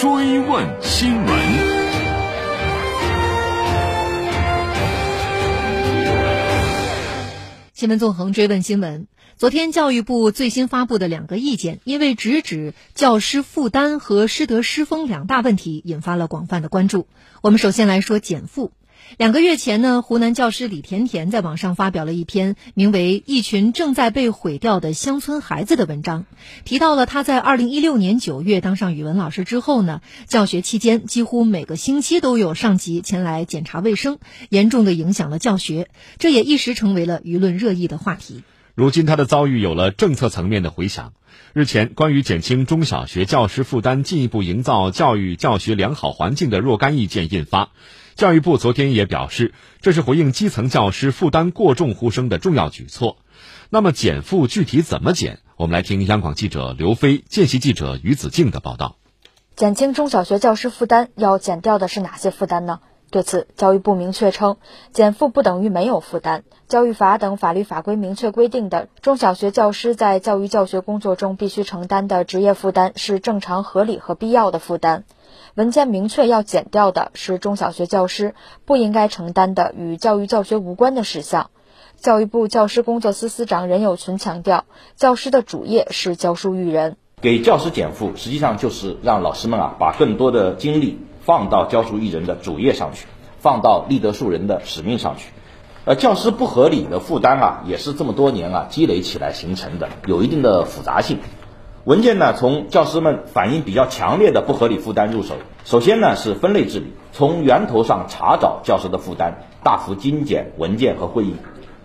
追问新闻。新闻纵横追问新闻。昨天教育部最新发布的两个意见，因为直指教师负担和师德师风两大问题，引发了广泛的关注。我们首先来说减负。两个月前呢，湖南教师李甜甜在网上发表了一篇名为《一群正在被毁掉的乡村孩子》的文章，提到了他在2016年9月当上语文老师之后呢，教学期间几乎每个星期都有上级前来检查卫生，严重的影响了教学，这也一时成为了舆论热议的话题。如今他的遭遇有了政策层面的回响。日前，关于减轻中小学教师负担、进一步营造教育教学良好环境的若干意见印发。教育部昨天也表示，这是回应基层教师负担过重呼声的重要举措。那么减负具体怎么减？我们来听央广记者刘飞、见习记者于子静的报道。减轻中小学教师负担，要减掉的是哪些负担呢？对此，教育部明确称，减负不等于没有负担。教育法等法律法规明确规定的，中小学教师在教育教学工作中必须承担的职业负担是正常、合理和必要的负担。文件明确要减掉的是中小学教师不应该承担的与教育教学无关的事项。教育部教师工作司司长任有群强调，教师的主业是教书育人。给教师减负，实际上就是让老师们啊，把更多的精力。放到教书育人的主业上去，放到立德树人的使命上去。呃，教师不合理的负担啊，也是这么多年啊积累起来形成的，有一定的复杂性。文件呢，从教师们反映比较强烈的不合理负担入手。首先呢，是分类治理，从源头上查找教师的负担，大幅精简文件和会议，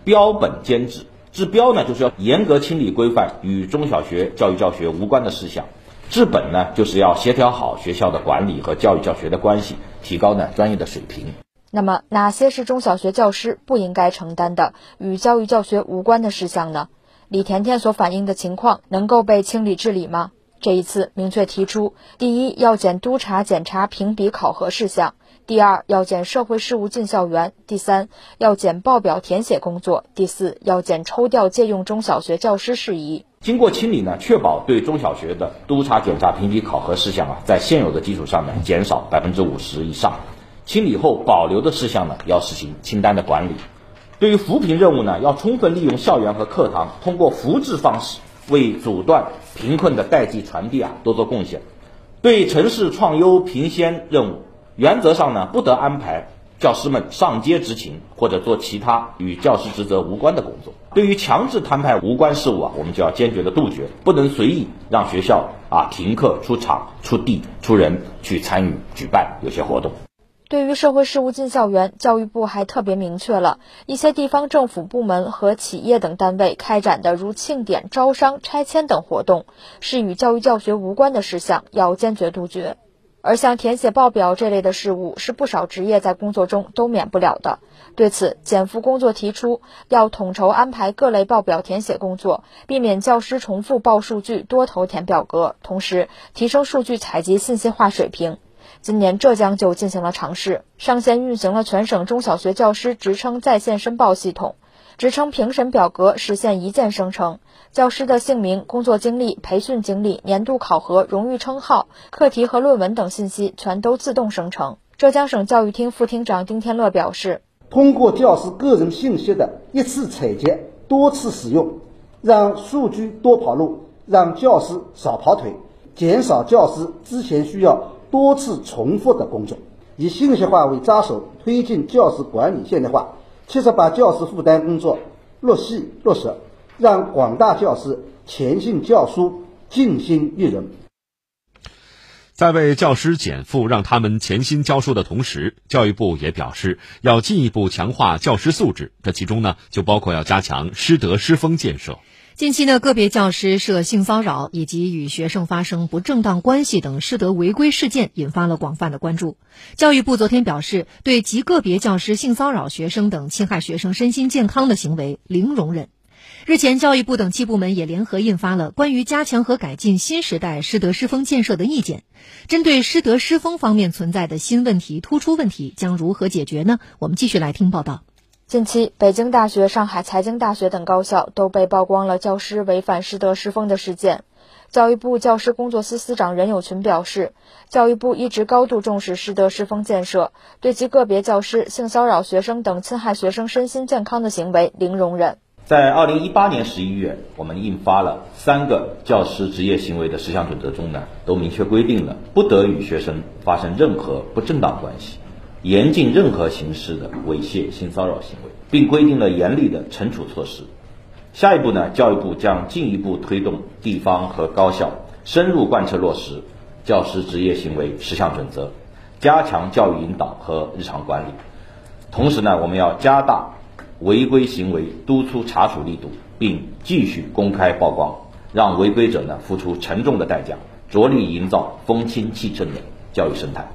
标本兼治。治标呢，就是要严格清理规范与中小学教育教学无关的事项。治本呢，就是要协调好学校的管理和教育教学的关系，提高呢专业的水平。那么，哪些是中小学教师不应该承担的与教育教学无关的事项呢？李甜甜所反映的情况能够被清理治理吗？这一次明确提出：第一，要减督查、检查、评比、考核事项；第二，要减社会事务进校园；第三，要减报表填写工作；第四，要减抽调借用中小学教师事宜。经过清理呢，确保对中小学的督查、检查、评比、考核事项啊，在现有的基础上呢，减少百分之五十以上。清理后保留的事项呢，要实行清单的管理。对于扶贫任务呢，要充分利用校园和课堂，通过扶志方式为阻断贫困的代际传递啊多做贡献。对城市创优评先任务，原则上呢，不得安排。教师们上街执勤或者做其他与教师职责无关的工作。对于强制摊派无关事务啊，我们就要坚决的杜绝，不能随意让学校啊停课、出场、出地、出人去参与举办有些活动。对于社会事务进校园，教育部还特别明确了一些地方政府部门和企业等单位开展的如庆典、招商、拆迁等活动，是与教育教学无关的事项，要坚决杜绝。而像填写报表这类的事务，是不少职业在工作中都免不了的。对此，减负工作提出要统筹安排各类报表填写工作，避免教师重复报数据、多头填表格，同时提升数据采集信息化水平。今年浙江就进行了尝试，上线运行了全省中小学教师职称在线申报系统。职称评审表格实现一键生成，教师的姓名、工作经历、培训经历、年度考核、荣誉称号、课题和论文等信息全都自动生成。浙江省教育厅副厅长丁天乐表示：“通过教师个人信息的一次采集、多次使用，让数据多跑路，让教师少跑腿，减少教师之前需要多次重复的工作，以信息化为抓手，推进教师管理现代化。”切实把教师负担工作落细落实，让广大教师潜心教书、尽心育人。在为教师减负、让他们潜心教书的同时，教育部也表示要进一步强化教师素质，这其中呢，就包括要加强师德师风建设。近期呢，个别教师涉性骚扰以及与学生发生不正当关系等师德违规事件，引发了广泛的关注。教育部昨天表示，对极个别教师性骚扰学生等侵害学生身心健康的行为零容忍。日前，教育部等七部门也联合印发了关于加强和改进新时代师德师风建设的意见。针对师德师风方面存在的新问题、突出问题，将如何解决呢？我们继续来听报道。近期，北京大学、上海财经大学等高校都被曝光了教师违反师德师风的事件。教育部教师工作司司长任友群表示，教育部一直高度重视师德师风建设，对其个别教师性骚扰学生等侵害学生身心健康的行为零容忍。在二零一八年十一月，我们印发了三个教师职业行为的十项准则中呢，都明确规定了不得与学生发生任何不正当关系，严禁任何形式的猥亵性骚扰行为，并规定了严厉的惩处措施。下一步呢，教育部将进一步推动地方和高校深入贯彻落实教师职业行为十项准则，加强教育引导和日常管理。同时呢，我们要加大违规行为督促查处力度，并继续公开曝光，让违规者呢付出沉重的代价，着力营造风清气正的教育生态。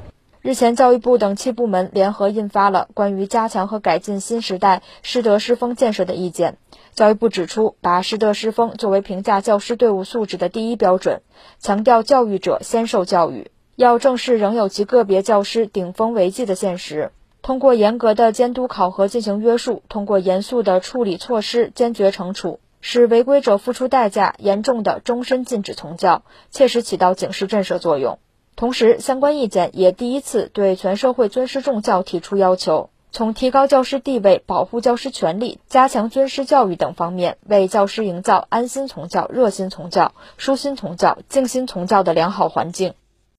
日前，教育部等七部门联合印发了关于加强和改进新时代师德师风建设的意见。教育部指出，把师德师风作为评价教师队伍素质的第一标准，强调教育者先受教育，要正视仍有极个别教师顶风违纪的现实，通过严格的监督考核进行约束，通过严肃的处理措施坚决惩处，使违规者付出代价，严重的终身禁止从教，切实起到警示震慑作用。同时，相关意见也第一次对全社会尊师重教提出要求，从提高教师地位、保护教师权利、加强尊师教育等方面，为教师营造安心从教、热心从教、舒心从教、静心从教的良好环境。